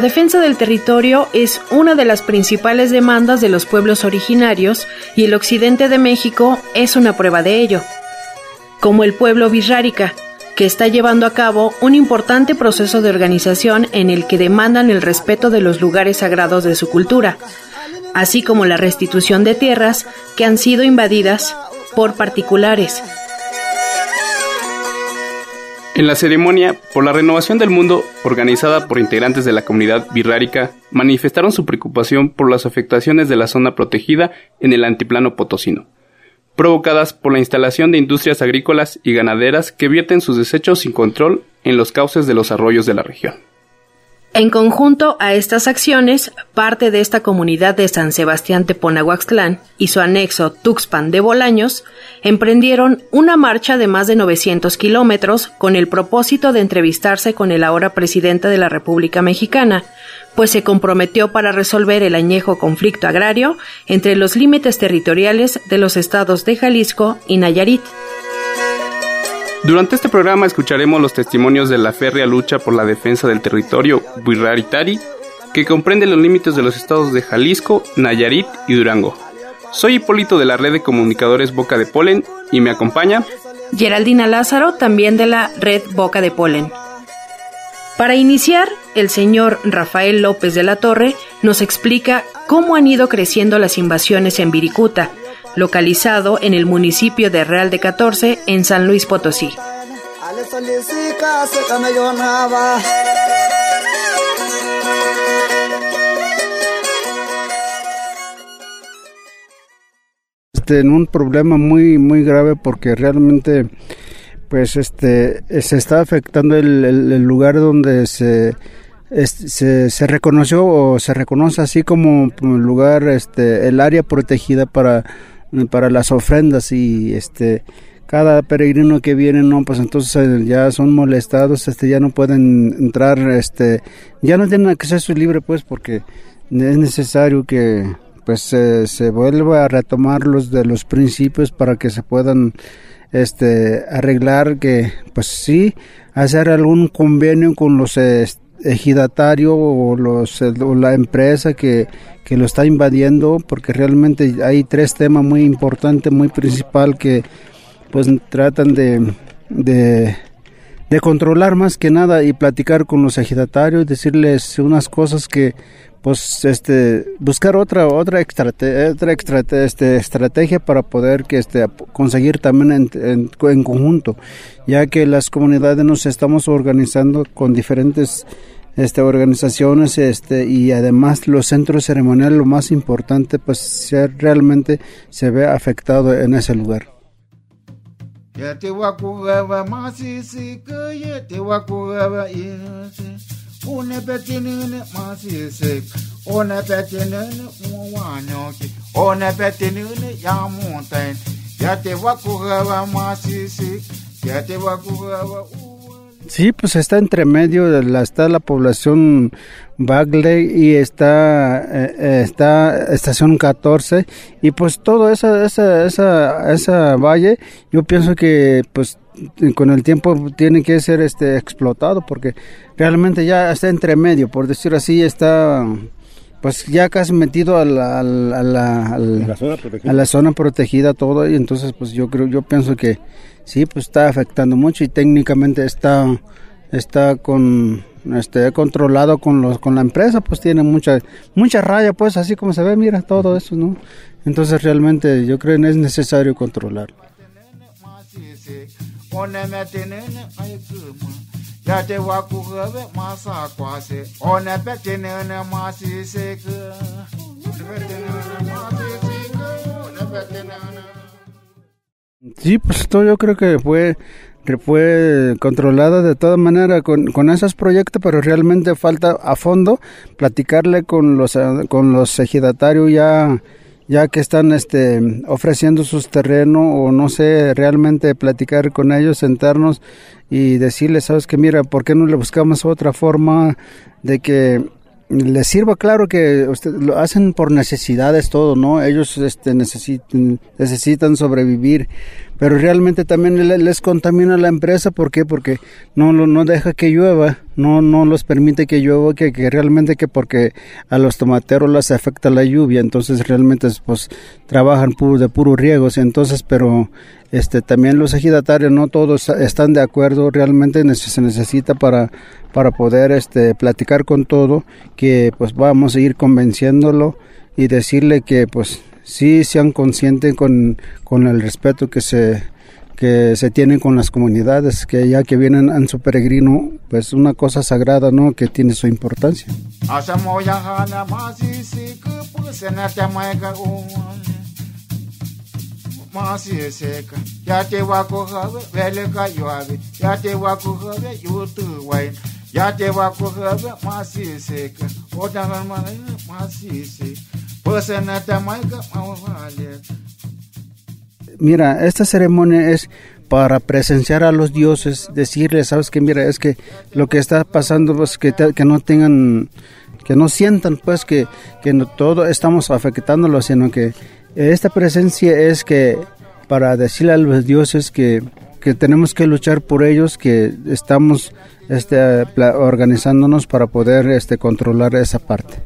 La defensa del territorio es una de las principales demandas de los pueblos originarios y el occidente de México es una prueba de ello. Como el pueblo birrárica, que está llevando a cabo un importante proceso de organización en el que demandan el respeto de los lugares sagrados de su cultura, así como la restitución de tierras que han sido invadidas por particulares, en la ceremonia por la renovación del mundo, organizada por integrantes de la comunidad birrárica, manifestaron su preocupación por las afectaciones de la zona protegida en el antiplano potosino, provocadas por la instalación de industrias agrícolas y ganaderas que vierten sus desechos sin control en los cauces de los arroyos de la región. En conjunto a estas acciones, parte de esta comunidad de San Sebastián Teponahuaxtlán y su anexo Tuxpan de Bolaños emprendieron una marcha de más de 900 kilómetros con el propósito de entrevistarse con el ahora presidente de la República Mexicana, pues se comprometió para resolver el añejo conflicto agrario entre los límites territoriales de los estados de Jalisco y Nayarit. Durante este programa escucharemos los testimonios de la férrea lucha por la defensa del territorio Buiraritari, que comprende los límites de los estados de Jalisco, Nayarit y Durango. Soy Hipólito de la red de comunicadores Boca de Polen y me acompaña Geraldina Lázaro, también de la red Boca de Polen. Para iniciar, el señor Rafael López de la Torre nos explica cómo han ido creciendo las invasiones en Viricuta, localizado en el municipio de Real de 14 en San Luis Potosí. Este, en un problema muy muy grave porque realmente pues este se está afectando el, lugar donde se, se, se reconoció o se reconoce así como lugar este el área protegida para para las ofrendas y este cada peregrino que viene no pues entonces eh, ya son molestados este ya no pueden entrar este ya no tienen acceso libre pues porque es necesario que pues se vuelva a retomar los de los principios para que se puedan este arreglar que pues sí hacer algún convenio con los este, ejidatario o, los, o la empresa que, que, lo está invadiendo, porque realmente hay tres temas muy importantes, muy principal que pues tratan de, de, de controlar más que nada y platicar con los ejidatarios, decirles unas cosas que pues este buscar otra otra otra este, estrategia para poder que este conseguir también en, conjunto ya que las comunidades nos estamos organizando con diferentes este organizaciones este y además los centros ceremoniales lo más importante pues se, realmente se ve afectado en ese lugar ye te wakureva masisika ye te wakureva isi. Une petinine masisika une petinine muwanyoki? Une petinine ya montaine ye te wakureva masisika ye te wakureva u Sí, pues está entre medio, de la, está la población Bagley y está, eh, eh, está estación 14 y pues todo esa, esa, esa, esa valle yo pienso que pues con el tiempo tiene que ser este explotado porque realmente ya está entre medio, por decir así, está pues ya casi metido a la, a la, a la, zona protegida todo y entonces pues yo creo yo pienso que sí pues está afectando mucho y técnicamente está está con este controlado con los con la empresa pues tiene mucha mucha raya pues así como se ve mira todo eso no entonces realmente yo creo que es necesario controlarlo Sí, pues todo yo creo que fue fue controlada de toda manera con, con esos proyectos, pero realmente falta a fondo platicarle con los con los ejidatarios ya ya que están este, ofreciendo sus terrenos o no sé, realmente platicar con ellos, sentarnos y decirles, sabes que mira, ¿por qué no le buscamos otra forma de que les sirva claro que usted, lo hacen por necesidades todo, ¿no? Ellos este, necesitan, necesitan sobrevivir, pero realmente también les contamina la empresa, ¿por qué? Porque no, no deja que llueva, no, no los permite que llueva, que, que realmente que porque a los tomateros les afecta la lluvia, entonces realmente pues trabajan de puro riegos, entonces, pero este también los ejidatarios no todos están de acuerdo, realmente se necesita para, para poder este platicar con todo, que pues vamos a ir convenciéndolo y decirle que pues sí sean conscientes con, con el respeto que se que se tienen con las comunidades, que ya que vienen en su peregrino, pues una cosa sagrada, ¿no? Que tiene su importancia. Mira, esta ceremonia es para presenciar a los dioses, decirles, sabes que mira, es que lo que está pasando, pues que, que no tengan, que no sientan, pues que, que todo estamos afectándolo, sino que esta presencia es que para decirle a los dioses que, que tenemos que luchar por ellos, que estamos este, organizándonos para poder este, controlar esa parte.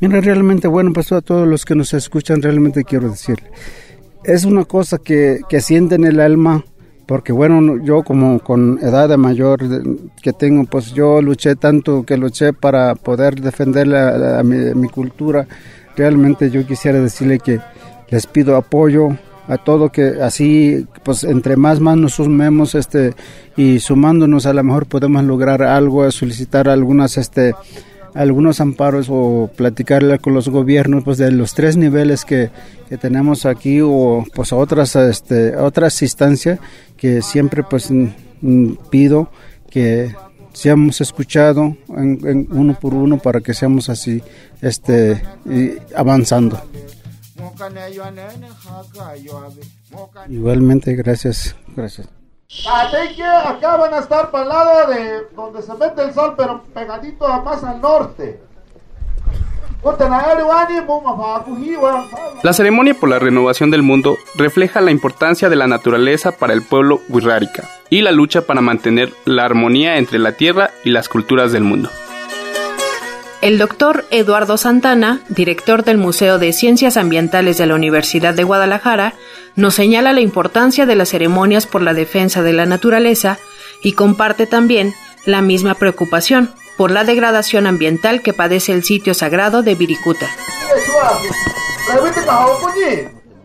Mira, realmente, bueno, pues a todos los que nos escuchan, realmente quiero decirle, es una cosa que, que siente en el alma, porque bueno, yo como con edad de mayor que tengo, pues yo luché tanto que luché para poder defender la, mi, cultura. Realmente yo quisiera decirle que les pido apoyo, a todo que así pues entre más más nos sumemos este y sumándonos a lo mejor podemos lograr algo solicitar algunas este algunos amparos o platicarle con los gobiernos pues de los tres niveles que, que tenemos aquí o pues otras este otras instancias que siempre pues pido que seamos escuchados en, uno por uno para que seamos así este avanzando Igualmente, gracias, gracias. acá van a estar para el lado de donde se mete el sol, pero pegadito más al norte. La ceremonia por la renovación del mundo refleja la importancia de la naturaleza para el pueblo wixárika y la lucha para mantener la armonía entre la tierra y las culturas del mundo. El doctor Eduardo Santana, director del Museo de Ciencias Ambientales de la Universidad de Guadalajara, nos señala la importancia de las ceremonias por la defensa de la naturaleza y comparte también la misma preocupación por la degradación ambiental que padece el sitio sagrado de Viricuta.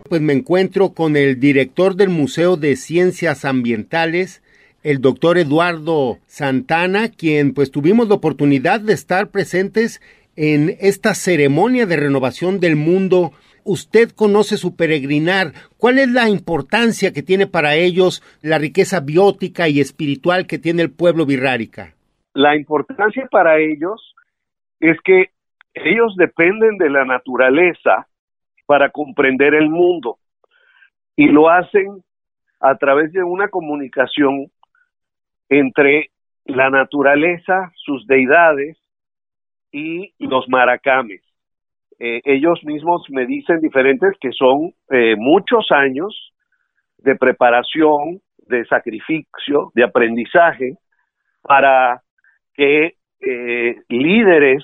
Pues me encuentro con el director del Museo de Ciencias Ambientales, el doctor Eduardo Santana, quien pues tuvimos la oportunidad de estar presentes en esta ceremonia de renovación del mundo. Usted conoce su peregrinar. ¿Cuál es la importancia que tiene para ellos la riqueza biótica y espiritual que tiene el pueblo birrárica? La importancia para ellos es que ellos dependen de la naturaleza para comprender el mundo y lo hacen a través de una comunicación entre la naturaleza, sus deidades y los maracames. Eh, ellos mismos me dicen diferentes que son eh, muchos años de preparación, de sacrificio, de aprendizaje para que eh, líderes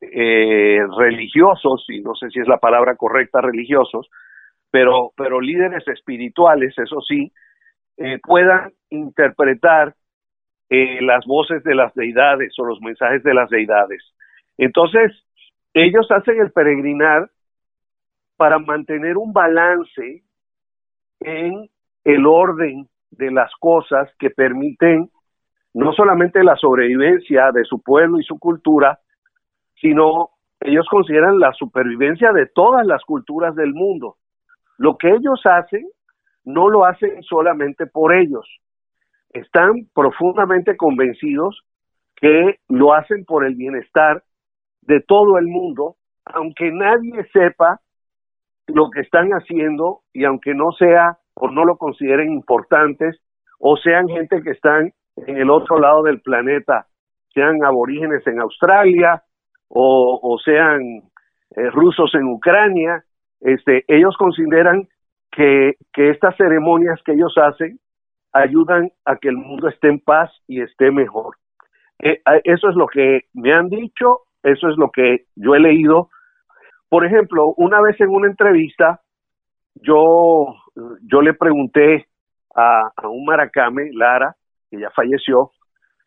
religiosos, y no sé si es la palabra correcta, religiosos, pero, pero líderes espirituales, eso sí, puedan interpretar las voces de las deidades o los mensajes de las deidades. Entonces, ellos hacen el peregrinar para mantener un balance en el orden de las cosas que permiten no solamente la sobrevivencia de su pueblo y su cultura, sino ellos consideran la supervivencia de todas las culturas del mundo. Lo que ellos hacen no lo hacen solamente por ellos, están profundamente convencidos que lo hacen por el bienestar de todo el mundo, aunque nadie sepa lo que están haciendo y aunque no sea o no lo consideren importantes o sean gente que están en el otro lado del planeta, sean aborígenes en Australia o, sean eh, rusos en Ucrania, este, ellos consideran que, estas ceremonias que ellos hacen ayudan a que el mundo esté en paz y esté mejor. Eh, eso es lo que me han dicho eso es lo que yo he leído. Por ejemplo, una vez en una entrevista, yo, yo le pregunté a, un maracame, Lara, que ya falleció,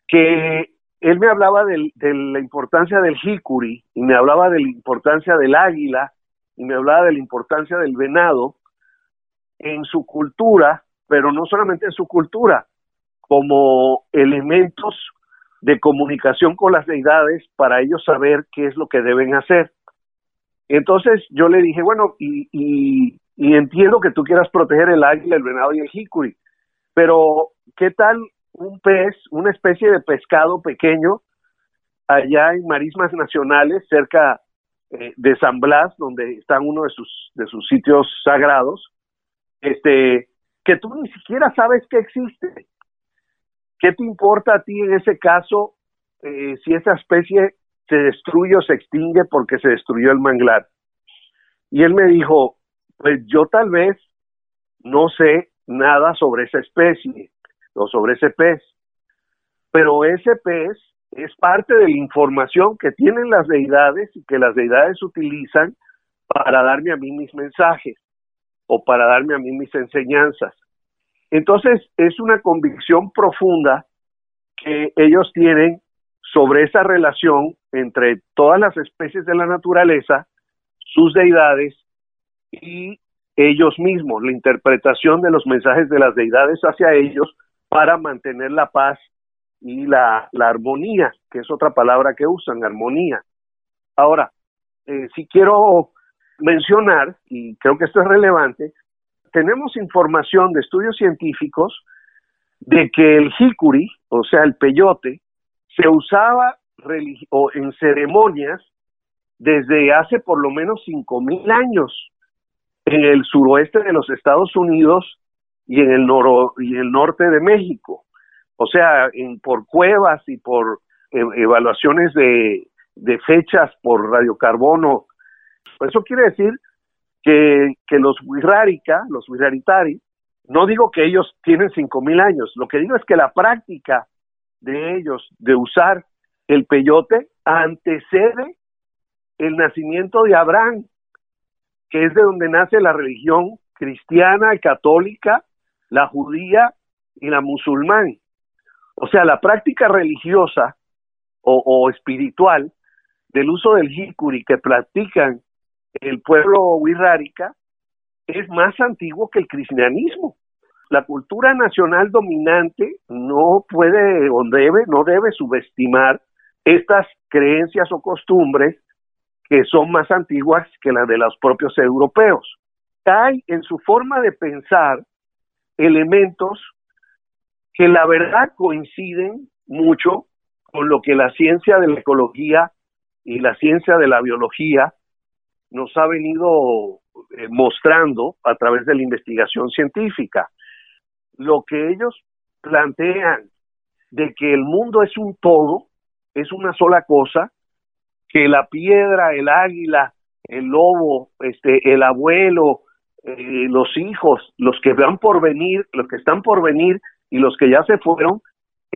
que él me hablaba de la importancia del jicuri y me hablaba de la importancia del águila y me hablaba de la importancia del venado en su cultura, pero no solamente en su cultura, como elementos de comunicación con las deidades para ellos saber qué es lo que deben hacer. Entonces yo le dije, bueno, y, y, entiendo que tú quieras proteger el águila, el venado y el jicuri, pero ¿qué tal un pez, una especie de pescado pequeño allá en marismas nacionales cerca eh, de San Blas, donde está uno de sus, de sus sitios sagrados, este, que tú ni siquiera sabes que existe? ¿Qué te importa a ti en ese caso eh, si esa especie se destruye o se extingue porque se destruyó el manglar? Y él me dijo, pues yo tal vez no sé nada sobre esa especie o sobre ese pez, pero ese pez es parte de la información que tienen las deidades y que las deidades utilizan para darme a mí mis mensajes o para darme a mí mis enseñanzas. Entonces, es una convicción profunda que ellos tienen sobre esa relación entre todas las especies de la naturaleza, sus deidades y ellos mismos, la interpretación de los mensajes de las deidades hacia ellos para mantener la paz y la, armonía, que es otra palabra que usan, armonía. Ahora, eh, si quiero mencionar, y creo que esto es relevante, tenemos información de estudios científicos de que el jicuri, o sea, el peyote, se usaba en ceremonias desde hace por lo menos cinco mil años en el suroeste de los Estados Unidos y en el, noro, y el norte de México. O sea, en, por cuevas y por e, evaluaciones de, de fechas por radiocarbono. Eso quiere decir que, los Wirrárica, los Wirraritari, no digo que ellos tienen cinco mil años, lo que digo es que la práctica de ellos de usar el peyote antecede el nacimiento de Abraham, que es de donde nace la religión cristiana, católica, la judía y la musulmán. O sea, la práctica religiosa o, espiritual del uso del jicuri que practican el pueblo wixárika es más antiguo que el cristianismo. La cultura nacional dominante no puede o debe, no debe subestimar estas creencias o costumbres que son más antiguas que las de los propios europeos. Hay en su forma de pensar elementos que la verdad coinciden mucho con lo que la ciencia de la ecología y la ciencia de la biología nos ha venido eh, mostrando a través de la investigación científica. Lo que ellos plantean de que el mundo es un todo, es una sola cosa, que la piedra, el águila, el lobo, este, el abuelo, eh, los hijos, los que van por venir, los que están por venir y los que ya se fueron,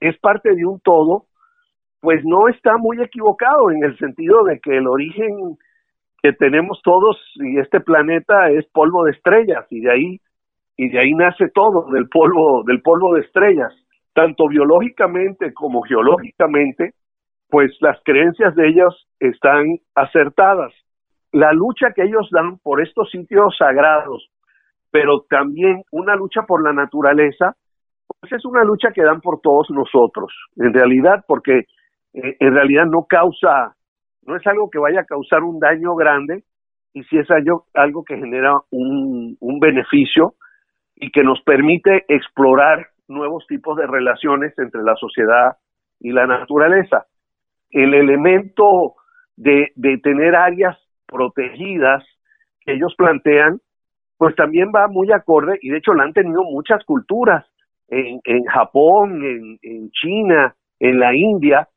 es parte de un todo, pues no está muy equivocado en el sentido de que el origen que tenemos todos y este planeta es polvo de estrellas y de ahí y de ahí nace todo del polvo del polvo de estrellas. Tanto biológicamente como geológicamente pues las creencias de ellos están acertadas la lucha que ellos dan por estos sitios sagrados pero también una lucha por la naturaleza pues es una lucha que dan por todos nosotros en realidad porque eh, en realidad no causa no es algo que vaya a causar un daño grande y si es algo, algo que genera un, beneficio y que nos permite explorar nuevos tipos de relaciones entre la sociedad y la naturaleza. El elemento de, de tener áreas protegidas que ellos plantean, pues también va muy acorde y de hecho la han tenido muchas culturas en, en Japón, en, en China, en la India,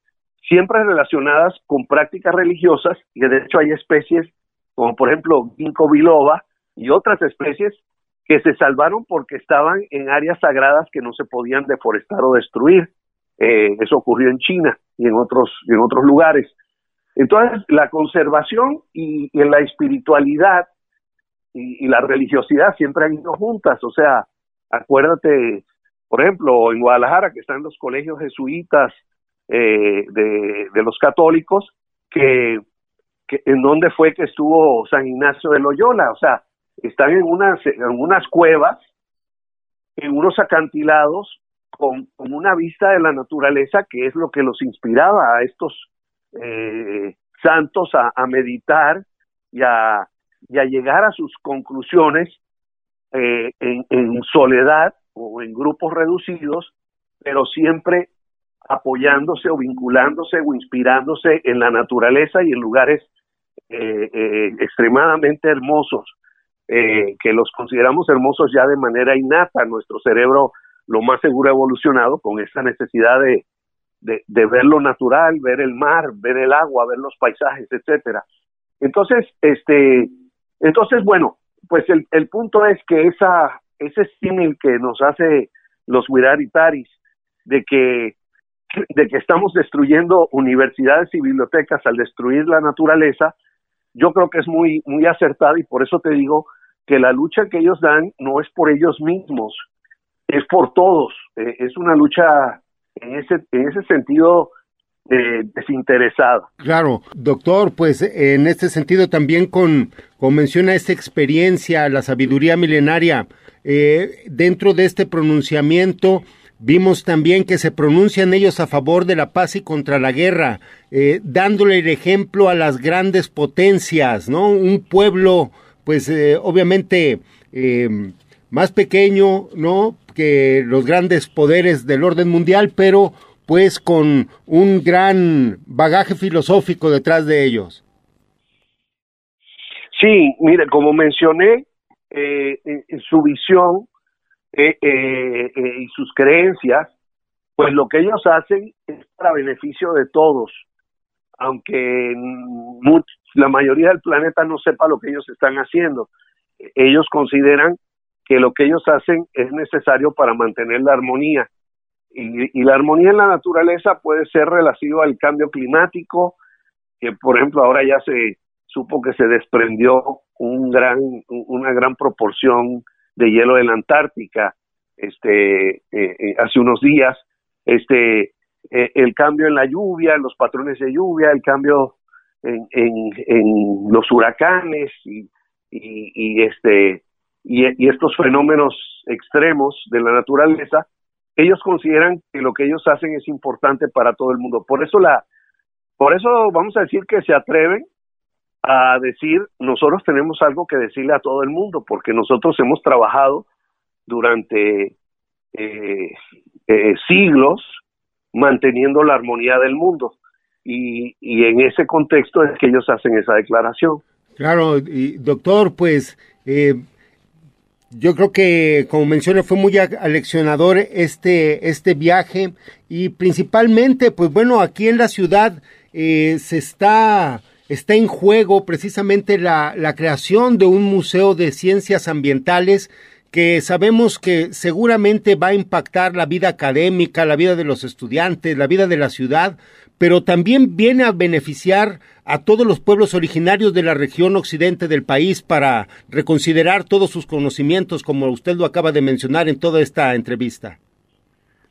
siempre relacionadas con prácticas religiosas, y de hecho hay especies como por ejemplo ginkgo biloba y otras especies que se salvaron porque estaban en áreas sagradas que no se podían deforestar o destruir. Eh, eso ocurrió en China y en otros, y en otros lugares. Entonces, la conservación y, y la espiritualidad y, la religiosidad siempre han ido juntas. O sea, acuérdate, por ejemplo, en Guadalajara, que están los colegios jesuitas eh, de, los católicos, que, en donde fue que estuvo San Ignacio de Loyola, o sea, están en unas, en unas cuevas, en unos acantilados, con, con, una vista de la naturaleza que es lo que los inspiraba a estos eh, santos a, meditar y a, llegar a sus conclusiones eh, en, en, soledad o en grupos reducidos, pero siempre apoyándose o vinculándose o inspirándose en la naturaleza y en lugares eh, eh, extremadamente hermosos, eh, que los consideramos hermosos ya de manera innata. Nuestro cerebro lo más seguro ha evolucionado con esa necesidad de, de, ver lo natural, ver el mar, ver el agua, ver los paisajes, etcétera. Entonces, este, entonces, bueno, pues el, el punto es que esa, ese símil que nos hace los Wiraritaris de que de que estamos destruyendo universidades y bibliotecas al destruir la naturaleza, yo creo que es muy, muy acertada y por eso te digo que la lucha que ellos dan no es por ellos mismos, es por todos, eh, es una lucha en ese, en ese sentido eh, desinteresada. Claro, doctor, pues en este sentido también con, con menciona esta experiencia, la sabiduría milenaria, eh, dentro de este pronunciamiento, Vimos también que se pronuncian ellos a favor de la paz y contra la guerra, eh, dándole el ejemplo a las grandes potencias, ¿no? Un pueblo, pues obviamente más pequeño, ¿no? Que los grandes poderes del orden mundial, pero pues con un gran bagaje filosófico detrás de ellos. Sí, mire, como mencioné, eh, su visión eh, eh, y sus creencias, pues lo que ellos hacen es para beneficio de todos, aunque la mayoría del planeta no sepa lo que ellos están haciendo. Ellos consideran que lo que ellos hacen es necesario para mantener la armonía. Y, la armonía en la naturaleza puede ser relativa al cambio climático, que por ejemplo ahora ya se supo que se desprendió un gran, una gran proporción de hielo de la Antártica este, eh, eh, hace unos días, este, eh, el cambio en la lluvia, los patrones de lluvia, el cambio en, los huracanes y, y este, y, estos fenómenos extremos de la naturaleza, ellos consideran que lo que ellos hacen es importante para todo el mundo. Por eso la, por eso vamos a decir que se atreven a decir, nosotros tenemos algo que decirle a todo el mundo, porque nosotros hemos trabajado durante eh, eh, siglos manteniendo la armonía del mundo. y, en ese contexto es que ellos hacen esa declaración. Claro, doctor, pues eh, yo creo que, como menciona, fue muy aleccionador este, este viaje y principalmente, pues bueno, aquí en la ciudad eh, se está, está en juego precisamente la, la creación de un museo de ciencias ambientales que sabemos que seguramente va a impactar la vida académica, la vida de los estudiantes, la vida de la ciudad, pero también viene a beneficiar a todos los pueblos originarios de la región occidente del país para reconsiderar todos sus conocimientos, como usted lo acaba de mencionar en toda esta entrevista.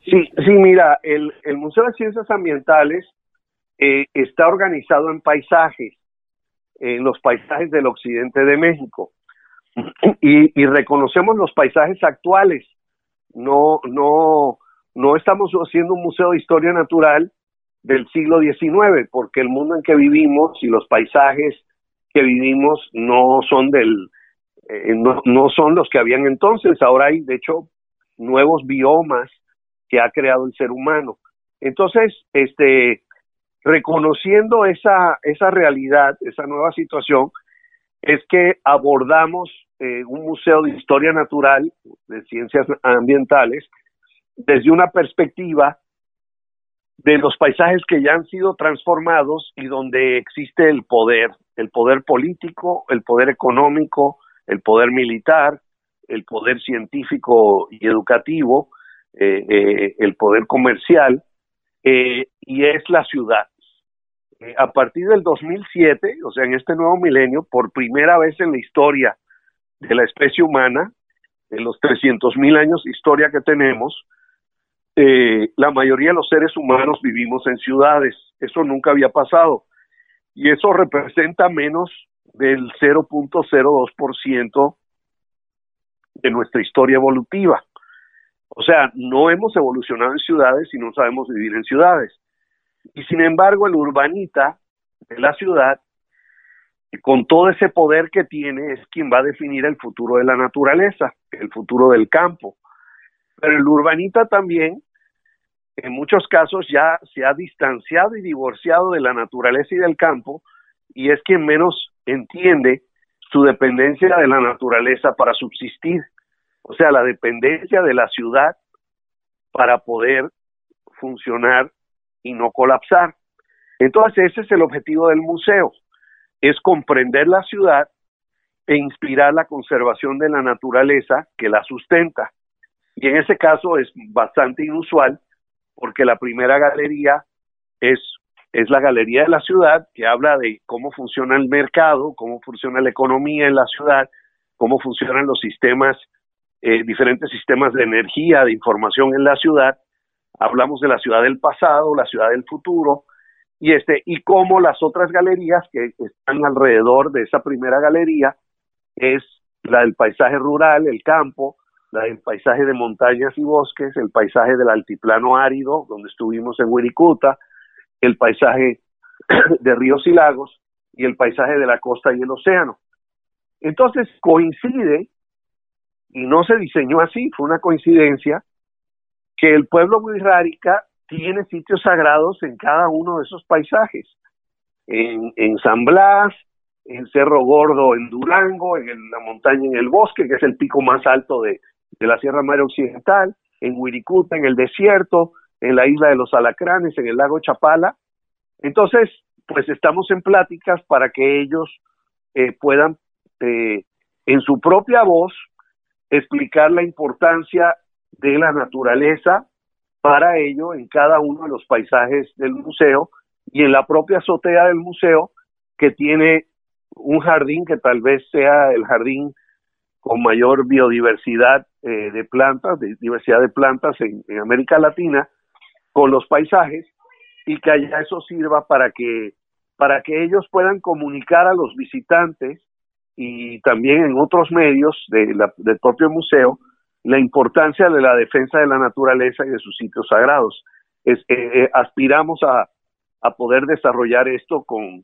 Sí, sí, mira, el, Museo de Ciencias Ambientales eh, está organizado en paisajes, en los paisajes del occidente de México, y, y reconocemos los paisajes actuales. No, no, no estamos haciendo un museo de historia natural, del siglo XIX, porque el mundo en que vivimos y los paisajes que vivimos no son del eh, no, no son los que habían entonces. Ahora hay, de hecho, nuevos biomas que ha creado el ser humano. Entonces, este, reconociendo esa, esa realidad, esa nueva situación, es que abordamos eh, un museo de historia natural, de ciencias ambientales, desde una perspectiva de los paisajes que ya han sido transformados y donde existe el poder, el poder político, el poder económico, el poder militar, el poder científico y educativo, eh, eh, el poder comercial, y es la ciudad. A partir del 2007, o sea, en este nuevo milenio, por primera vez en la historia de la especie humana, en los 300 mil años de historia que tenemos, eh, la mayoría de los seres humanos vivimos en ciudades. Eso nunca había pasado. Y eso representa menos del 0.02% de nuestra historia evolutiva. O sea, no hemos evolucionado en ciudades y no sabemos vivir en ciudades. Y sin embargo, el urbanita de la ciudad, con todo ese poder que tiene, es quien va a definir el futuro de la naturaleza, el futuro del campo. Pero el urbanita también en muchos casos ya se ha distanciado y divorciado de la naturaleza y del campo y es quien menos entiende su dependencia de la naturaleza para subsistir, o sea, la dependencia de la ciudad para poder funcionar y no colapsar. Entonces ese es el objetivo del museo, es comprender la ciudad e inspirar la conservación de la naturaleza que la sustenta. Y en ese caso es bastante inusual porque la primera galería es, es la galería de la ciudad, que habla de cómo funciona el mercado, cómo funciona la economía en la ciudad, cómo funcionan los sistemas, eh, diferentes sistemas de energía, de información en la ciudad. Hablamos de la ciudad del pasado, la ciudad del futuro, y este, y cómo las otras galerías que están alrededor de esa primera galería es la del paisaje rural, el campo, el paisaje de montañas y bosques, el paisaje del altiplano árido, donde estuvimos en Wirikuta, el paisaje de ríos y lagos y el paisaje de la costa y el océano. Entonces coincide, y no se diseñó así, fue una coincidencia, que el pueblo Wixárika tiene sitios sagrados en cada uno de esos paisajes. En, en San Blas, en Cerro Gordo, en Durango, en la montaña, en el bosque, que es el pico más alto de, de la Sierra Madre Occidental, en Wirikuta, en el desierto, en la isla de los Alacranes, en el lago Chapala. Entonces, pues estamos en pláticas para que ellos eh, puedan, eh, en su propia voz, explicar la importancia de la naturaleza para ello en cada uno de los paisajes del museo y en la propia azotea del museo que tiene un jardín que tal vez sea el jardín con mayor biodiversidad eh, de plantas, de diversidad de plantas en, América Latina, con los paisajes y que allá eso sirva para que para que ellos puedan comunicar a los visitantes y también en otros medios de del propio museo la importancia de la defensa de la naturaleza y de sus sitios sagrados. Es, eh, eh, aspiramos a, a, poder desarrollar esto con,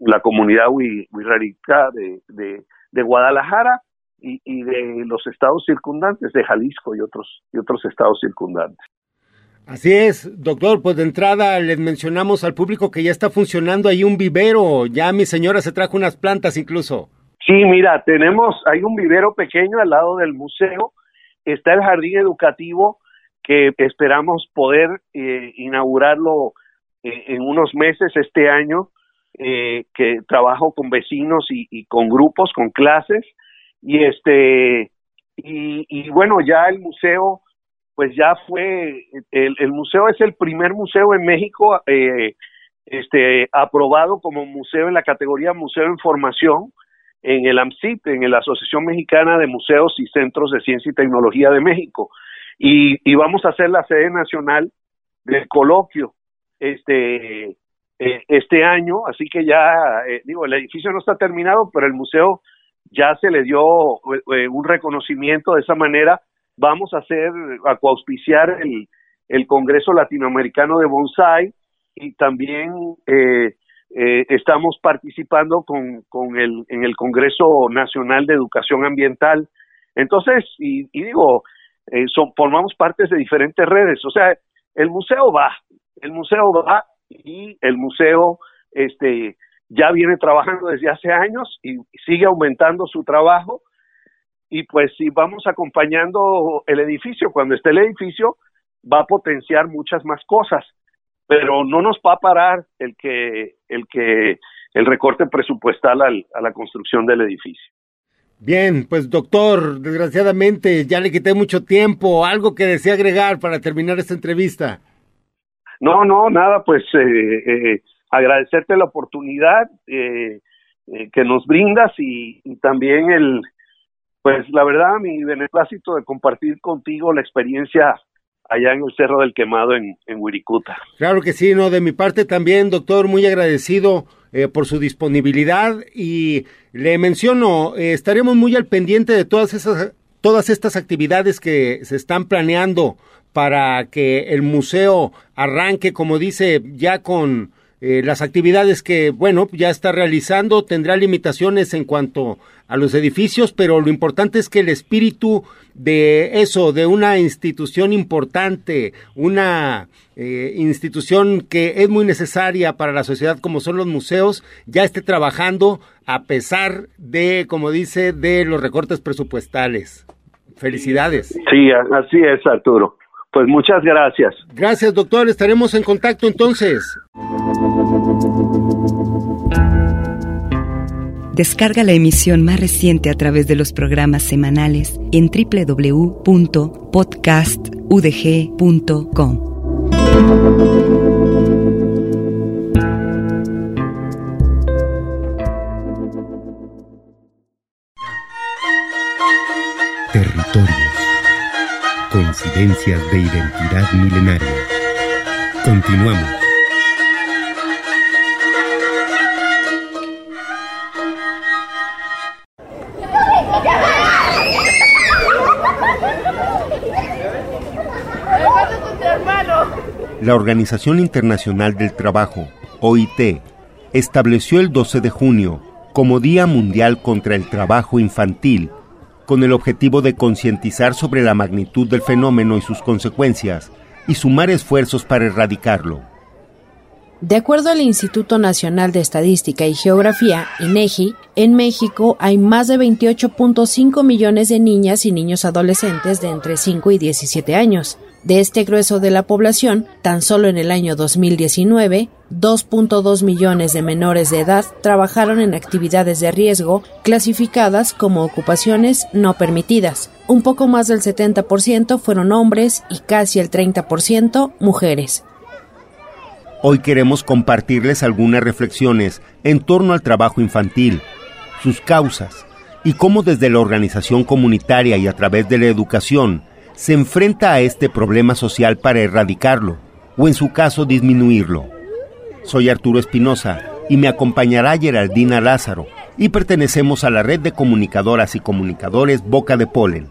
la comunidad wixárika de, de, Guadalajara y, de los estados circundantes, de Jalisco y otros, y otros estados circundantes. Así es, doctor, pues de entrada les mencionamos al público que ya está funcionando ahí un vivero, ya mi señora se trajo unas plantas incluso. Sí, mira, tenemos, hay un vivero pequeño al lado del museo, está el jardín educativo que esperamos poder eh, inaugurarlo eh, en unos meses este año, eh, que trabajo con vecinos y, y, con grupos, con clases, y este, y, bueno, ya el museo pues ya fue, el, el, museo es el primer museo en México eh, este, aprobado como museo en la categoría Museo en Formación en el AMCIP, en la Asociación Mexicana de Museos y Centros de Ciencia y Tecnología de México. Y, y vamos a hacer la sede nacional del coloquio este, eh, este año, así que ya, eh, digo, el edificio no está terminado, pero el museo ya se le dio eh, un reconocimiento de esa manera vamos a hacer, a coauspiciar el, el Congreso Latinoamericano de Bonsai y también eh, eh, estamos participando con, con el, en el Congreso Nacional de Educación Ambiental. Entonces, y, digo, eh, formamos partes de diferentes redes. O sea, el museo va, el museo va y el museo este, ya viene trabajando desde hace años y sigue aumentando su trabajo y pues si vamos acompañando el edificio, cuando esté el edificio va a potenciar muchas más cosas, pero no nos va a parar el que el que el recorte presupuestal al, a la construcción del edificio. Bien, pues doctor, desgraciadamente ya le quité mucho tiempo. ¿Algo que desea agregar para terminar esta entrevista? No, no, nada, pues eh, eh, agradecerte la oportunidad eh, eh que nos brindas y, y también el, pues la verdad, mi beneplácito de compartir contigo la experiencia allá en el Cerro del Quemado en, en Wirikuta. Claro que sí, no, de mi parte también, doctor, muy agradecido eh, por su disponibilidad y le menciono, eh, estaremos muy al pendiente de todas esas, todas estas actividades que se están planeando para que el museo arranque, como dice, ya con eh, las actividades que, bueno, ya está realizando, tendrá limitaciones en cuanto a los edificios, pero lo importante es que el espíritu de eso, de una institución importante, una eh, institución que es muy necesaria para la sociedad como son los museos, ya esté trabajando a pesar de, como dice, de los recortes presupuestales. Felicidades. Sí, así es, Arturo. Pues muchas gracias. Gracias, doctor. Estaremos en contacto entonces. Descarga la emisión más reciente a través de los programas semanales en www.podcastudg.com. Territorios. Coincidencias de identidad milenaria. Continuamos. La Organización Internacional del Trabajo, OIT, estableció el 12 de junio como Día Mundial contra el Trabajo Infantil, con el objetivo de concientizar sobre la magnitud del fenómeno y sus consecuencias, y sumar esfuerzos para erradicarlo. De acuerdo al Instituto Nacional de Estadística y Geografía, INEGI, en México hay más de 28.5 millones de niñas y niños adolescentes de entre 5 y 17 años. De este grueso de la población, tan solo en el año 2019, 2.2 millones de menores de edad trabajaron en actividades de riesgo clasificadas como ocupaciones no permitidas. Un poco más del 70% fueron hombres y casi el 30% mujeres. Hoy queremos compartirles algunas reflexiones en torno al trabajo infantil, sus causas y cómo desde la organización comunitaria y a través de la educación se enfrenta a este problema social para erradicarlo o en su caso disminuirlo. Soy Arturo Espinosa y me acompañará Geraldina Lázaro y pertenecemos a la red de comunicadoras y comunicadores Boca de Polen.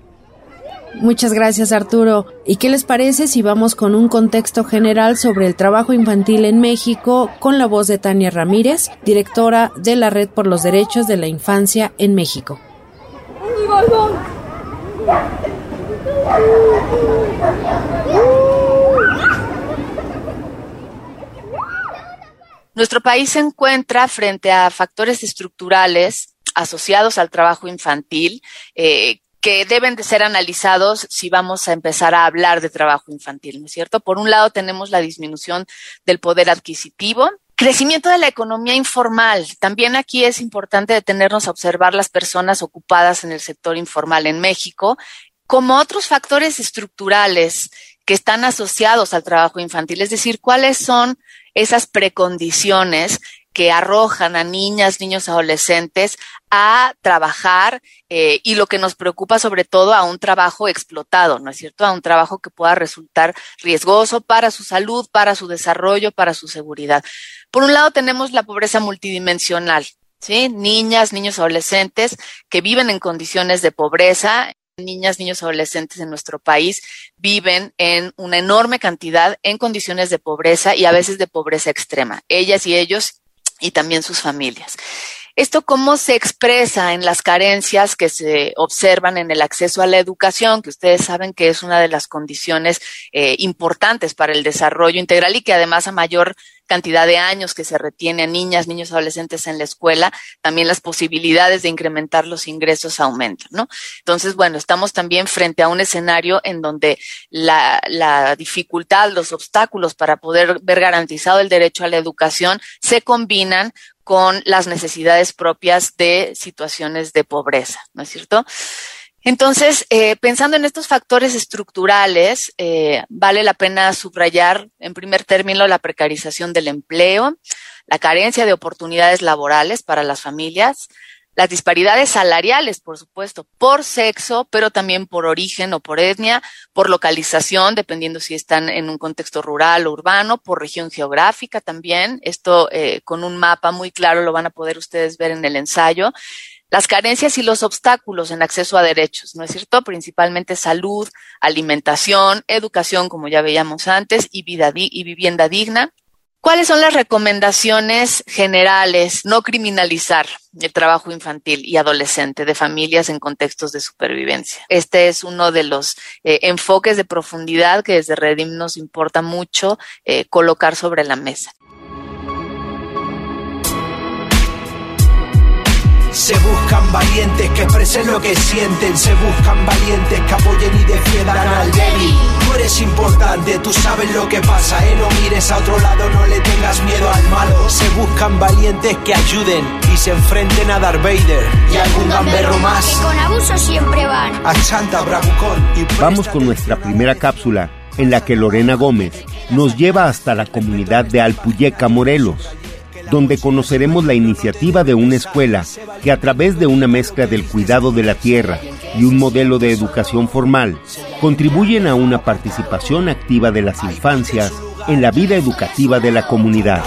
Muchas gracias Arturo. ¿Y qué les parece si vamos con un contexto general sobre el trabajo infantil en México con la voz de Tania Ramírez, directora de la Red por los Derechos de la Infancia en México? Nuestro país se encuentra frente a factores estructurales asociados al trabajo infantil eh, que deben de ser analizados si vamos a empezar a hablar de trabajo infantil, ¿no es cierto? Por un lado tenemos la disminución del poder adquisitivo, Crecimiento de la economía informal. También aquí es importante detenernos a observar las personas ocupadas en el sector informal en México como otros factores estructurales que están asociados al trabajo infantil, es decir, cuáles son esas precondiciones que arrojan a niñas, niños, adolescentes a trabajar eh, y lo que nos preocupa sobre todo a un trabajo explotado, ¿no es cierto? A un trabajo que pueda resultar riesgoso para su salud, para su desarrollo, para su seguridad. Por un lado tenemos la pobreza multidimensional, ¿sí? Niñas, niños, adolescentes que viven en condiciones de pobreza niñas, niños, adolescentes en nuestro país viven en una enorme cantidad en condiciones de pobreza y a veces de pobreza extrema. Ellas y ellos y también sus familias. Esto cómo se expresa en las carencias que se observan en el acceso a la educación, que ustedes saben que es una de las condiciones eh, importantes para el desarrollo integral y que además a mayor cantidad de años que se retiene a niñas, niños, adolescentes en la escuela, también las posibilidades de incrementar los ingresos aumentan, ¿no? Entonces, bueno, estamos también frente a un escenario en donde la, la dificultad, los obstáculos para poder ver garantizado el derecho a la educación se combinan con las necesidades propias de situaciones de pobreza, ¿no es cierto? Entonces, eh, pensando en estos factores estructurales, eh, vale la pena subrayar, en primer término, la precarización del empleo, la carencia de oportunidades laborales para las familias, las disparidades salariales, por supuesto, por sexo, pero también por origen o por etnia, por localización, dependiendo si están en un contexto rural o urbano, por región geográfica también. Esto eh, con un mapa muy claro lo van a poder ustedes ver en el ensayo. Las carencias y los obstáculos en acceso a derechos, ¿no es cierto? Principalmente salud, alimentación, educación, como ya veíamos antes, y, vida y vivienda digna ¿Cuáles son las recomendaciones generales? No criminalizar el trabajo infantil y adolescente de familias en contextos de supervivencia. Este es uno de los eh, enfoques de profundidad que desde Redim nos importa mucho eh, colocar sobre la mesa. Se buscan valientes que expresen lo que sienten. Se buscan valientes que apoyen y defiendan al débil. Tú eres importante, tú sabes lo que pasa, eh. No mires a otro lado, no le tengas miedo al malo. Se buscan valientes que ayuden y se enfrenten a Darth Vader y algún gamberro más. Que con abuso siempre van. A Santa Bravucón y Vamos con nuestra primera cápsula en la que Lorena Gómez nos lleva hasta la comunidad de Alpuyeca, Morelos donde conoceremos la iniciativa de una escuela que a través de una mezcla del cuidado de la tierra y un modelo de educación formal, contribuyen a una participación activa de las infancias en la vida educativa de la comunidad.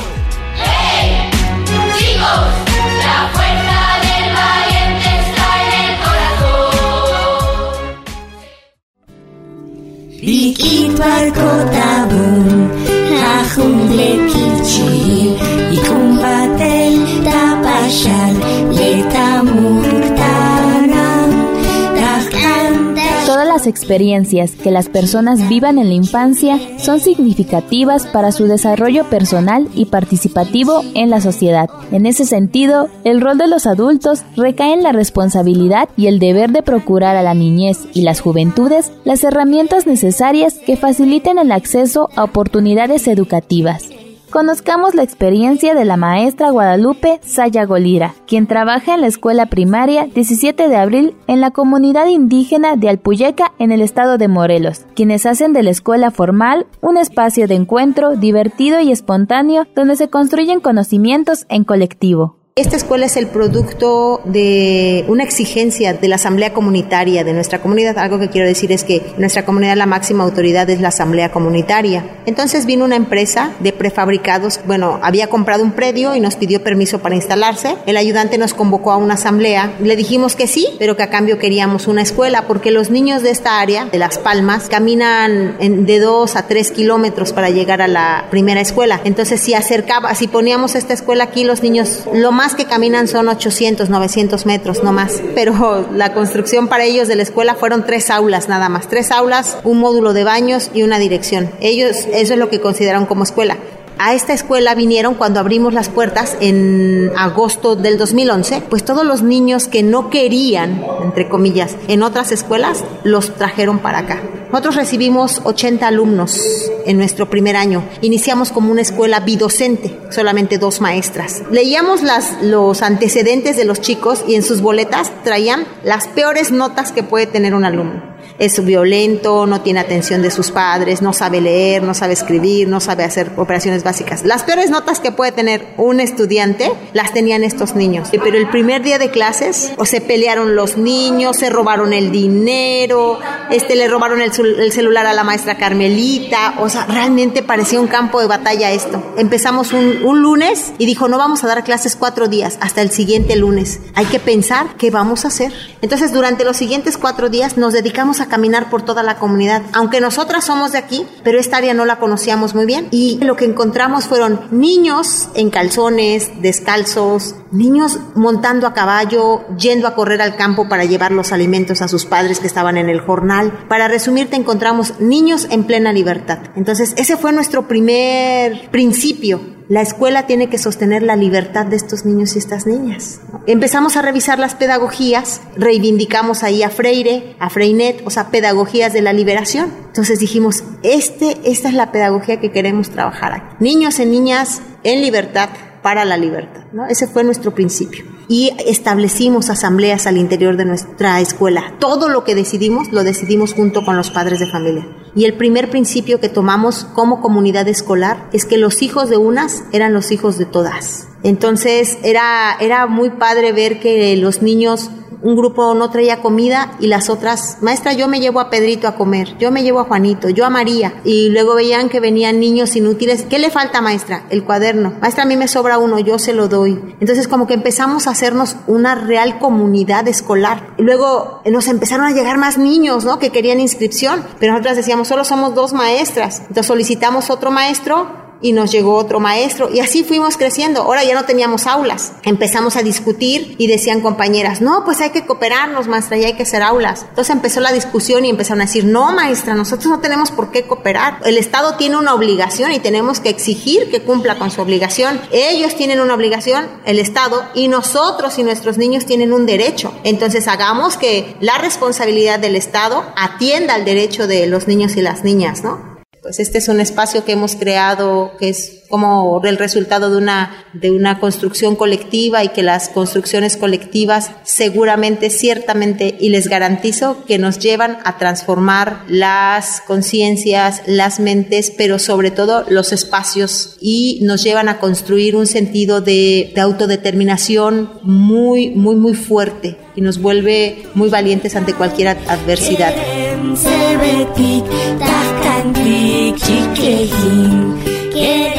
Todas las experiencias que las personas vivan en la infancia son significativas para su desarrollo personal y participativo en la sociedad. En ese sentido, el rol de los adultos recae en la responsabilidad y el deber de procurar a la niñez y las juventudes las herramientas necesarias que faciliten el acceso a oportunidades educativas. Conozcamos la experiencia de la maestra Guadalupe Sayagolira, quien trabaja en la escuela primaria 17 de abril en la comunidad indígena de Alpuyeca en el estado de Morelos, quienes hacen de la escuela formal un espacio de encuentro divertido y espontáneo donde se construyen conocimientos en colectivo. Esta escuela es el producto de una exigencia de la asamblea comunitaria de nuestra comunidad. Algo que quiero decir es que nuestra comunidad la máxima autoridad es la asamblea comunitaria. Entonces vino una empresa de prefabricados, bueno, había comprado un predio y nos pidió permiso para instalarse. El ayudante nos convocó a una asamblea. Le dijimos que sí, pero que a cambio queríamos una escuela porque los niños de esta área, de Las Palmas, caminan de dos a tres kilómetros para llegar a la primera escuela. Entonces si acercaba, si poníamos esta escuela aquí, los niños lo más que caminan son 800, 900 metros, no más. Pero la construcción para ellos de la escuela fueron tres aulas nada más. Tres aulas, un módulo de baños y una dirección. Ellos, eso es lo que consideraron como escuela. A esta escuela vinieron cuando abrimos las puertas en agosto del 2011, pues todos los niños que no querían, entre comillas, en otras escuelas, los trajeron para acá. Nosotros recibimos 80 alumnos en nuestro primer año. Iniciamos como una escuela bidocente, solamente dos maestras. Leíamos los antecedentes de los chicos y en sus boletas traían las peores notas que puede tener un alumno es violento, no tiene atención de sus padres, no sabe leer, no sabe escribir, no sabe hacer operaciones básicas. Las peores notas que puede tener un estudiante las tenían estos niños. Pero el primer día de clases, o se pelearon los niños, se robaron el dinero, este le robaron el, celular a la maestra Carmelita, o sea, realmente parecía un campo de batalla esto. Empezamos un, un lunes y dijo, no vamos a dar clases cuatro días, hasta el siguiente lunes. Hay que pensar qué vamos a hacer. Entonces, durante los siguientes cuatro días nos dedicamos a caminar por toda la comunidad. Aunque nosotras somos de aquí, pero esta área no la conocíamos muy bien. Y lo que encontramos fueron niños en calzones, descalzos, niños montando a caballo, yendo a correr al campo para llevar los alimentos a sus padres que estaban en el jornal. Para resumirte, encontramos niños en plena libertad. Entonces, ese fue nuestro primer principio la escuela tiene que sostener la libertad de estos niños y estas niñas. Empezamos a revisar las pedagogías, reivindicamos ahí a Freire, a Freinet, o sea, pedagogías de la liberación. Entonces dijimos, este, esta es la pedagogía que queremos trabajar aquí. Niños y niñas en libertad para la libertad. Ese fue nuestro principio. Y establecimos asambleas al interior de nuestra escuela. Todo lo que decidimos lo decidimos junto con los padres de familia. Y el primer principio que tomamos como comunidad escolar es que los hijos de unas eran los hijos de todas. Entonces era, era muy padre ver que los niños un grupo no traía comida y las otras, maestra, yo me llevo a Pedrito a comer, yo me llevo a Juanito, yo a María. Y luego veían que venían niños inútiles. ¿Qué le falta, maestra? El cuaderno. Maestra, a mí me sobra uno, yo se lo doy. Entonces como que empezamos a hacernos una real comunidad escolar. Luego nos empezaron a llegar más niños, ¿no? Que querían inscripción, pero nosotras decíamos, solo somos dos maestras. Entonces solicitamos otro maestro y nos llegó otro maestro y así fuimos creciendo. Ahora ya no teníamos aulas. Empezamos a discutir y decían compañeras, no, pues hay que cooperarnos, maestra, ya hay que hacer aulas. Entonces empezó la discusión y empezaron a decir, no, maestra, nosotros no tenemos por qué cooperar. El Estado tiene una obligación y tenemos que exigir que cumpla con su obligación. Ellos tienen una obligación, el Estado, y nosotros y nuestros niños tienen un derecho. Entonces hagamos que la responsabilidad del Estado atienda al derecho de los niños y las niñas, ¿no? Pues este es un espacio que hemos creado que es como el resultado de una, de una construcción colectiva y que las construcciones colectivas seguramente, ciertamente, y les garantizo que nos llevan a transformar las conciencias, las mentes, pero sobre todo los espacios y nos llevan a construir un sentido de, de autodeterminación muy, muy, muy fuerte y nos vuelve muy valientes ante cualquier adversidad.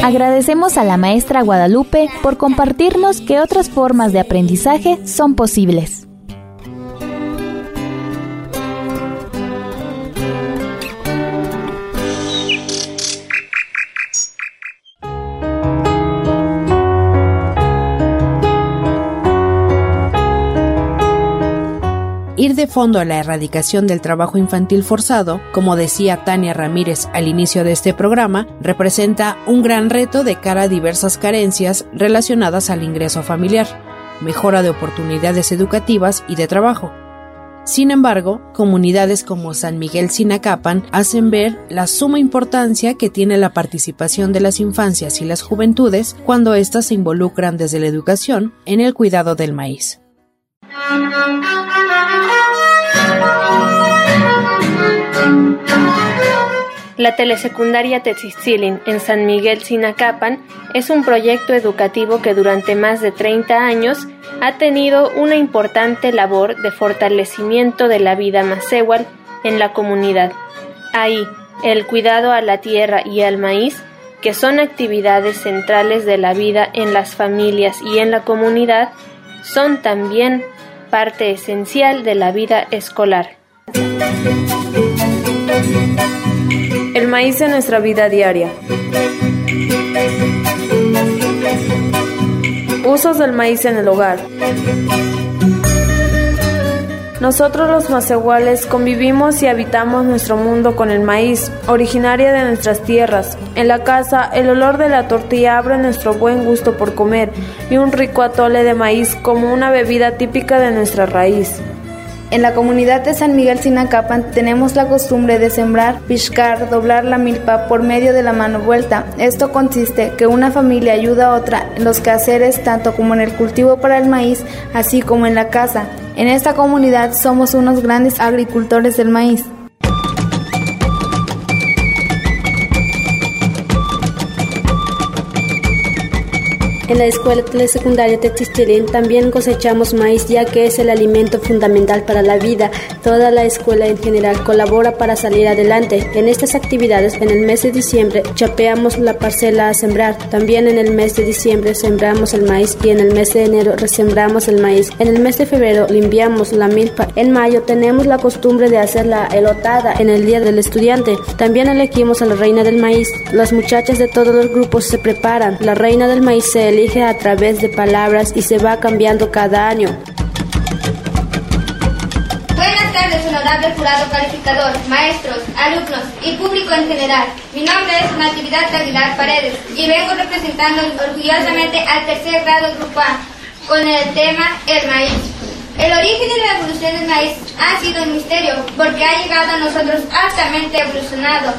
Agradecemos a la maestra Guadalupe por compartirnos que otras formas de aprendizaje son posibles. Fondo a la erradicación del trabajo infantil forzado, como decía Tania Ramírez al inicio de este programa, representa un gran reto de cara a diversas carencias relacionadas al ingreso familiar, mejora de oportunidades educativas y de trabajo. Sin embargo, comunidades como San Miguel Sinacapan hacen ver la suma importancia que tiene la participación de las infancias y las juventudes cuando éstas se involucran desde la educación en el cuidado del maíz. La telesecundaria Tetzistzilin en San Miguel Sinacapan es un proyecto educativo que durante más de 30 años ha tenido una importante labor de fortalecimiento de la vida macehual en la comunidad. Ahí, el cuidado a la tierra y al maíz, que son actividades centrales de la vida en las familias y en la comunidad, son también parte esencial de la vida escolar. El maíz en nuestra vida diaria. Usos del maíz en el hogar. Nosotros los macehuales convivimos y habitamos nuestro mundo con el maíz, originaria de nuestras tierras. En la casa, el olor de la tortilla abre nuestro buen gusto por comer y un rico atole de maíz como una bebida típica de nuestra raíz. En la comunidad de San Miguel Sinacapan tenemos la costumbre de sembrar, piscar, doblar la milpa por medio de la mano vuelta. Esto consiste que una familia ayuda a otra en los quehaceres tanto como en el cultivo para el maíz, así como en la casa. En esta comunidad somos unos grandes agricultores del maíz. En la escuela telesecundaria Textilín también cosechamos maíz ya que es el alimento fundamental para la vida. Toda la escuela en general colabora para salir adelante. En estas actividades, en el mes de diciembre, chapeamos la parcela a sembrar. También en el mes de diciembre sembramos el maíz y en el mes de enero resembramos el maíz. En el mes de febrero limpiamos la milpa. En mayo tenemos la costumbre de hacer la elotada en el día del estudiante. También elegimos a la reina del maíz. Las muchachas de todos los grupos se preparan. La reina del maíz se elige a través de palabras y se va cambiando cada año. Buenas tardes, honorable jurado calificador, maestros, alumnos y público en general. Mi nombre es Natividad Aguilar Paredes y vengo representando orgullosamente al tercer grado grupo A con el tema El maíz. El origen y la evolución del maíz ha sido un misterio porque ha llegado a nosotros altamente evolucionado,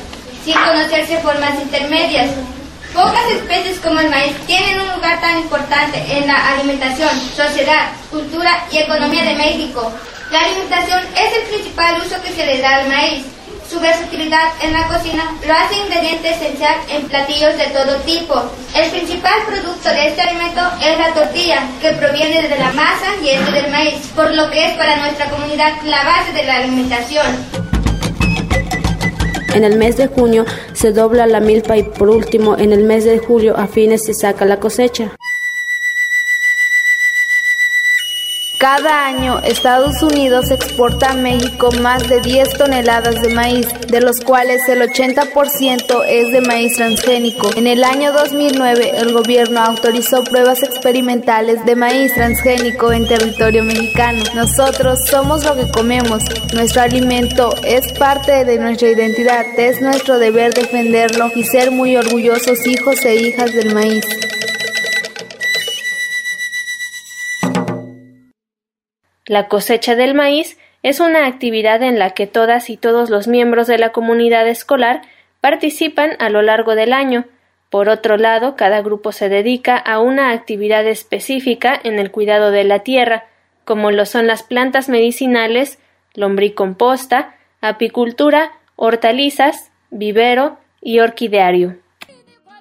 sin conocerse formas intermedias. Pocas especies como el maíz tienen un lugar tan importante en la alimentación, sociedad, cultura y economía de México. La alimentación es el principal uso que se le da al maíz. Su versatilidad en la cocina lo hace ingrediente esencial en platillos de todo tipo. El principal producto de este alimento es la tortilla, que proviene de la masa y este del maíz, por lo que es para nuestra comunidad la base de la alimentación. En el mes de junio se dobla la milpa y por último en el mes de julio a fines se saca la cosecha. Cada año Estados Unidos exporta a México más de 10 toneladas de maíz, de los cuales el 80% es de maíz transgénico. En el año 2009 el gobierno autorizó pruebas experimentales de maíz transgénico en territorio mexicano. Nosotros somos lo que comemos, nuestro alimento es parte de nuestra identidad, es nuestro deber defenderlo y ser muy orgullosos hijos e hijas del maíz. La cosecha del maíz es una actividad en la que todas y todos los miembros de la comunidad escolar participan a lo largo del año. Por otro lado, cada grupo se dedica a una actividad específica en el cuidado de la tierra, como lo son las plantas medicinales, lombricomposta, apicultura, hortalizas, vivero y orquideario.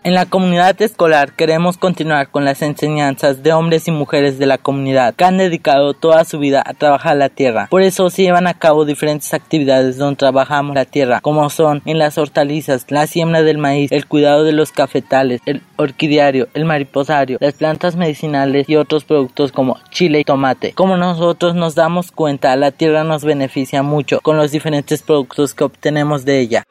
En la comunidad escolar queremos continuar con las enseñanzas de hombres y mujeres de la comunidad que han dedicado toda su vida a trabajar la tierra. Por eso se llevan a cabo diferentes actividades donde trabajamos la tierra, como son en las hortalizas, la siembra del maíz, el cuidado de los cafetales, el orquidiario, el mariposario, las plantas medicinales y otros productos como chile y tomate. Como nosotros nos damos cuenta, la tierra nos beneficia mucho con los diferentes productos que obtenemos de ella.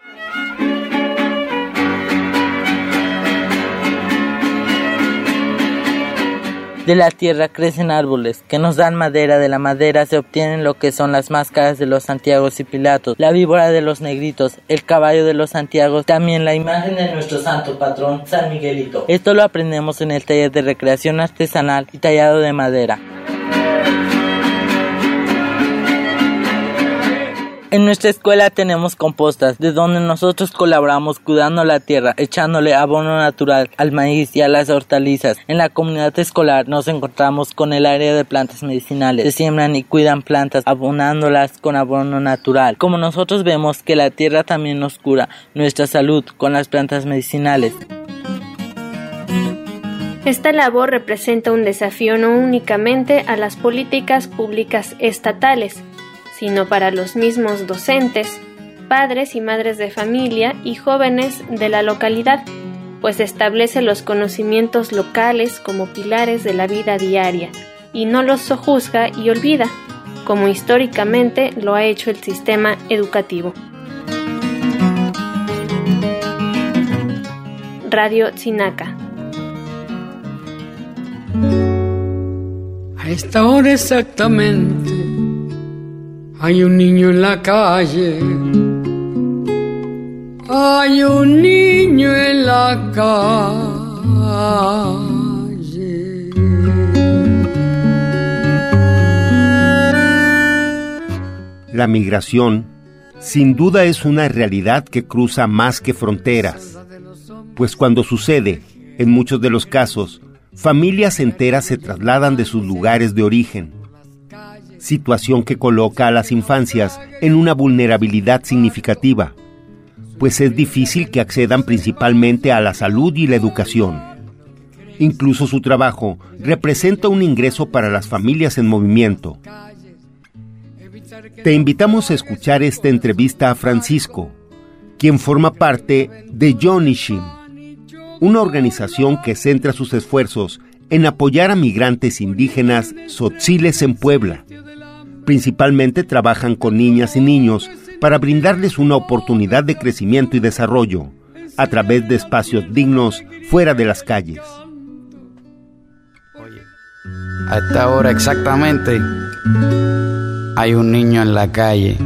De la tierra crecen árboles que nos dan madera, de la madera se obtienen lo que son las máscaras de los Santiagos y Pilatos, la víbora de los negritos, el caballo de los Santiagos, también la imagen de nuestro santo patrón San Miguelito. Esto lo aprendemos en el taller de recreación artesanal y tallado de madera. En nuestra escuela tenemos compostas, de donde nosotros colaboramos cuidando la tierra, echándole abono natural al maíz y a las hortalizas. En la comunidad escolar nos encontramos con el área de plantas medicinales. Se siembran y cuidan plantas, abonándolas con abono natural. Como nosotros vemos que la tierra también nos cura nuestra salud con las plantas medicinales. Esta labor representa un desafío no únicamente a las políticas públicas estatales, sino para los mismos docentes, padres y madres de familia y jóvenes de la localidad, pues establece los conocimientos locales como pilares de la vida diaria y no los sojuzga y olvida, como históricamente lo ha hecho el sistema educativo. Radio Tzinaca. A esta hora exactamente Hay un niño en la calle. Hay un niño en la calle. La migración, sin duda, es una realidad que cruza más que fronteras, pues cuando sucede, en muchos de los casos, familias enteras se trasladan de sus lugares de origen, situación que coloca a las infancias en una vulnerabilidad significativa, pues es difícil que accedan principalmente a la salud y la educación. Incluso su trabajo representa un ingreso para las familias en movimiento, te invitamos a escuchar esta entrevista a Francisco, quien forma parte de Shim, una organización que centra sus esfuerzos en apoyar a migrantes indígenas sotziles en Puebla. Principalmente trabajan con niñas y niños para brindarles una oportunidad de crecimiento y desarrollo a través de espacios dignos fuera de las calles. a esta hora exactamente hay un niño en la calle.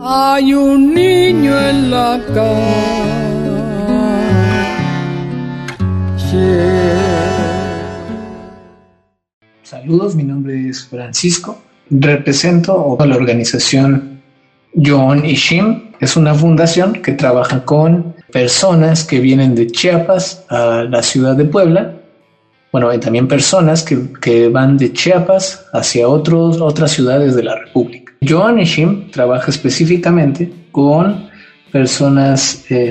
Hay un niño en la calle. Saludos, mi nombre es Francisco. Represento a la organización John Ishim. Es una fundación que trabaja con personas que vienen de Chiapas a la ciudad de Puebla bueno, hay también personas que, van de Chiapas hacia otros, otras ciudades de la República. Joan Ishim trabaja específicamente con personas eh,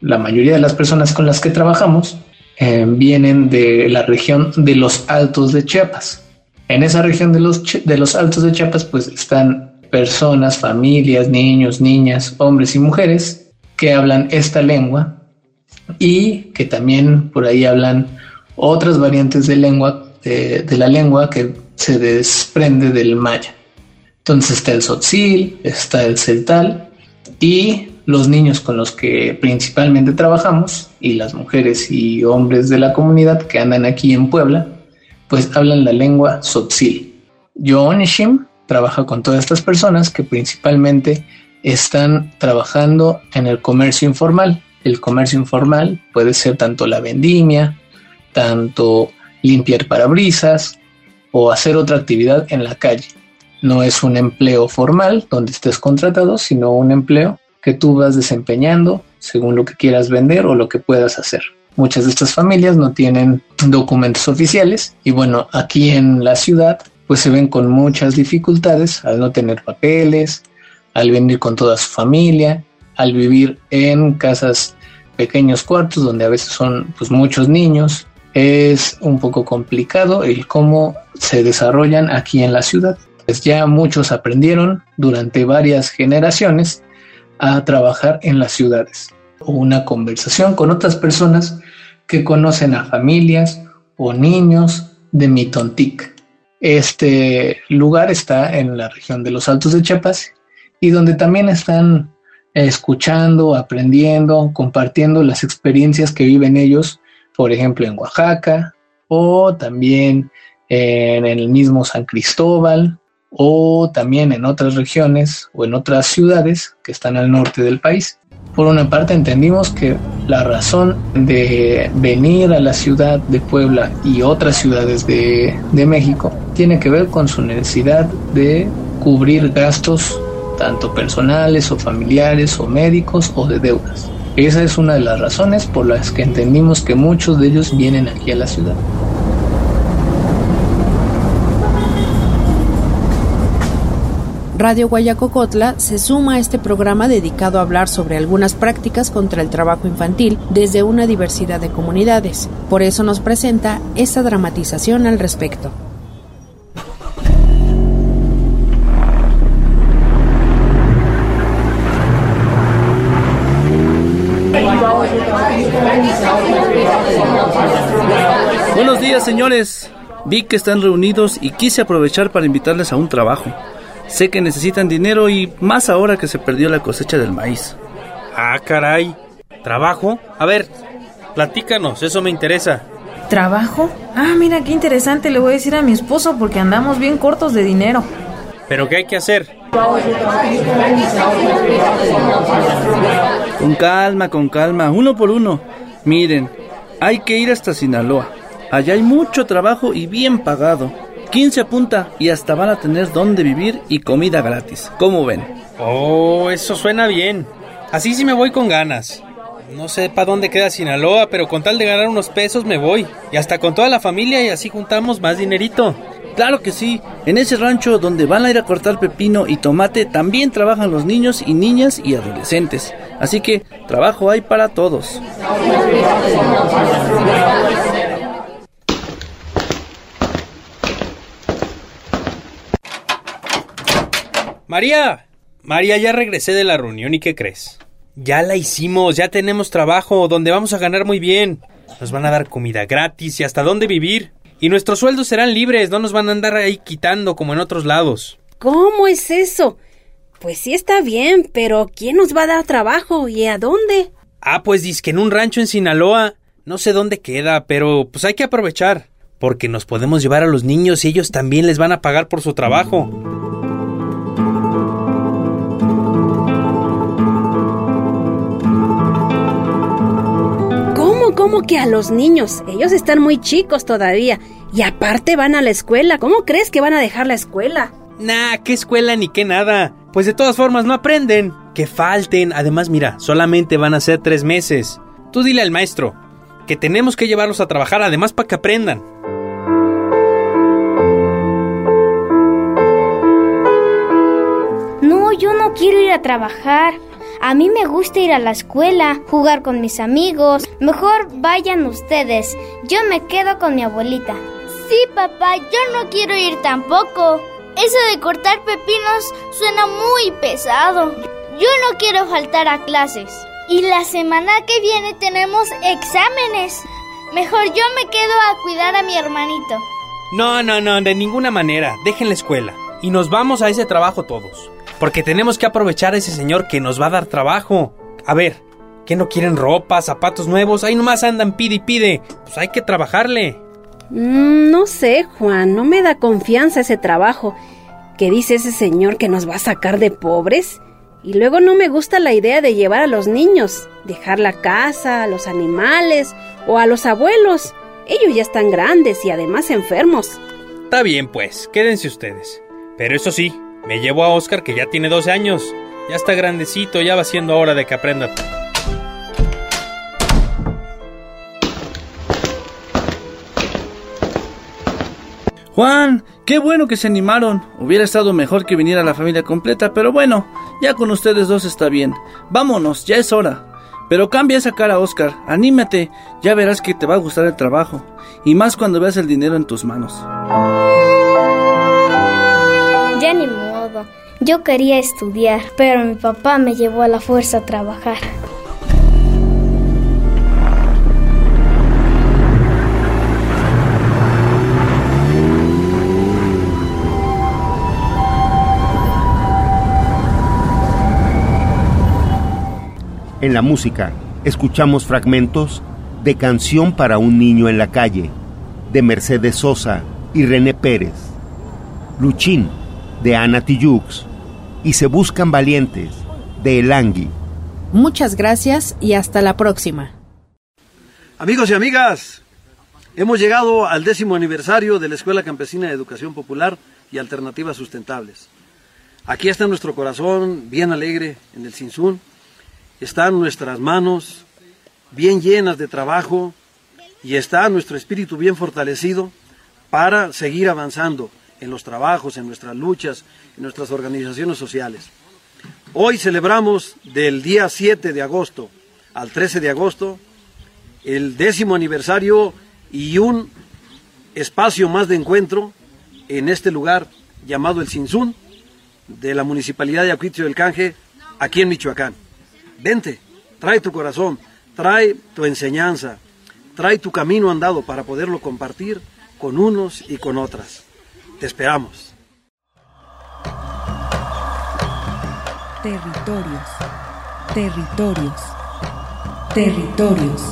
La mayoría de las personas con las que trabajamos eh, vienen de la región de los Altos de Chiapas. En esa región de los, de los Altos de Chiapas, pues están personas, familias, niños, niñas, hombres y mujeres que hablan esta lengua y que también por ahí hablan otras variantes de lengua de, la lengua que se desprende del maya. Entonces está el sotzil, está el celtal y los niños con los que principalmente trabajamos y las mujeres y hombres de la comunidad que andan aquí en Puebla, pues hablan la lengua sotzil. Yo trabaja con todas estas personas que principalmente están trabajando en el comercio informal. El comercio informal puede ser tanto la vendimia, tanto limpiar parabrisas o hacer otra actividad en la calle. No es un empleo formal donde estés contratado, sino un empleo que tú vas desempeñando según lo que quieras vender o lo que puedas hacer. Muchas de estas familias no tienen documentos oficiales y bueno, aquí en la ciudad pues se ven con muchas dificultades al no tener papeles, al venir con toda su familia, al vivir en casas pequeños cuartos donde a veces son pues muchos niños es un poco complicado el cómo se desarrollan aquí en la ciudad. Pues ya muchos aprendieron durante varias generaciones a trabajar en las ciudades. Una conversación con otras personas que conocen a familias o niños de Mitontic. Este lugar está en la región de los Altos de Chiapas y donde también están escuchando, aprendiendo, compartiendo las experiencias que viven ellos por ejemplo en Oaxaca o también en el mismo San Cristóbal o también en otras regiones o en otras ciudades que están al norte del país. Por una parte entendimos que la razón de venir a la ciudad de Puebla y otras ciudades de, de México tiene que ver con su necesidad de cubrir gastos tanto personales o familiares o médicos o de deudas. Esa es una de las razones por las que entendimos que muchos de ellos vienen aquí a la ciudad. Radio Guayacocotla se suma a este programa dedicado a hablar sobre algunas prácticas contra el trabajo infantil desde una diversidad de comunidades. Por eso nos presenta esta dramatización al respecto. Buenos días, señores. Vi que están reunidos y quise aprovechar para invitarles a un trabajo. Sé que necesitan dinero y más ahora que se perdió la cosecha del maíz. Ah, caray. ¿Trabajo? A ver, platícanos, eso me interesa. ¿Trabajo? Ah, mira qué interesante, le voy a decir a mi esposo porque andamos bien cortos de dinero. ¿Pero qué hay que hacer? Con calma, con calma, uno por uno. Miren, hay que ir hasta Sinaloa. Allá hay mucho trabajo y bien pagado. 15 apunta y hasta van a tener dónde vivir y comida gratis. ¿Cómo ven? Oh, eso suena bien. Así sí me voy con ganas. No sé para dónde queda Sinaloa, pero con tal de ganar unos pesos me voy. Y hasta con toda la familia y así juntamos más dinerito. Claro que sí. En ese rancho donde van a ir a cortar pepino y tomate también trabajan los niños y niñas y adolescentes. Así que trabajo hay para todos. María, María, ya regresé de la reunión y ¿qué crees? Ya la hicimos, ya tenemos trabajo, donde vamos a ganar muy bien. Nos van a dar comida gratis y hasta dónde vivir. Y nuestros sueldos serán libres, no nos van a andar ahí quitando como en otros lados. ¿Cómo es eso? Pues sí está bien, pero ¿quién nos va a dar trabajo y a dónde? Ah, pues dice que en un rancho en Sinaloa. No sé dónde queda, pero pues hay que aprovechar. Porque nos podemos llevar a los niños y ellos también les van a pagar por su trabajo. ¿Cómo, que a los niños? Ellos están muy chicos todavía. Y aparte van a la escuela. ¿Cómo crees que van a dejar la escuela? Nah, qué escuela ni qué nada. Pues de todas formas no aprenden. Que falten. Además, mira, solamente van a ser tres meses. Tú dile al maestro que tenemos que llevarlos a trabajar además para que aprendan. No, yo no quiero ir a trabajar. A mí me gusta ir a la escuela, jugar con mis amigos. Mejor vayan ustedes. Yo me quedo con mi abuelita. Sí, papá, yo no quiero ir tampoco. Eso de cortar pepinos suena muy pesado. Yo no quiero faltar a clases. Y la semana que viene tenemos exámenes. Mejor yo me quedo a cuidar a mi hermanito. No, no, no, de ninguna manera. Dejen la escuela. Y nos vamos a ese trabajo todos. Porque tenemos que aprovechar a ese señor que nos va a dar trabajo. A ver, ¿qué no quieren ropa, zapatos nuevos? Ahí nomás andan pide y pide. Pues hay que trabajarle. Mm, no sé, Juan, no me da confianza ese trabajo. ¿Qué dice ese señor que nos va a sacar de pobres? Y luego no me gusta la idea de llevar a los niños, dejar la casa, a los animales o a los abuelos. Ellos ya están grandes y además enfermos. Está bien, pues, quédense ustedes. Pero eso sí, me llevo a Oscar que ya tiene 12 años. Ya está grandecito, ya va siendo hora de que aprenda. Juan, qué bueno que se animaron. Hubiera estado mejor que viniera la familia completa, pero bueno, ya con ustedes dos está bien. Vámonos, ya es hora. Pero cambia esa cara, Oscar. Anímate, ya verás que te va a gustar el trabajo. Y más cuando veas el dinero en tus manos. Ya ni. Yo quería estudiar, pero mi papá me llevó a la fuerza a trabajar. En la música, escuchamos fragmentos de Canción para un niño en la calle, de Mercedes Sosa y René Pérez, Luchín, de Ana Tijux, y Se Buscan Valientes, de Elangui. Muchas gracias y hasta la próxima. Amigos y amigas, hemos llegado al décimo aniversario de la Escuela Campesina de Educación Popular y Alternativas Sustentables. Aquí está nuestro corazón bien alegre en el Sinsun están nuestras manos bien llenas de trabajo y está nuestro espíritu bien fortalecido para seguir avanzando en los trabajos, en nuestras luchas, en nuestras organizaciones sociales. Hoy celebramos del día 7 de agosto al 13 de agosto el décimo aniversario y un espacio más de encuentro en este lugar llamado el Sinsun de la Municipalidad de Acuitio del Canje, aquí en Michoacán. Vente, trae tu corazón, trae tu enseñanza, trae tu camino andado para poderlo compartir con unos y con otras. Te esperamos. Territorios, territorios, territorios.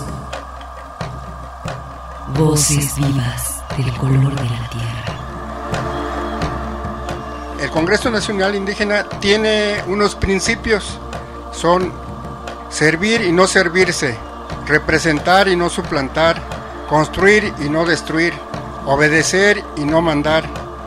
Voces vivas del color de la tierra. El Congreso Nacional Indígena tiene unos principios. Son servir y no servirse, representar y no suplantar, construir y no destruir, obedecer y no mandar,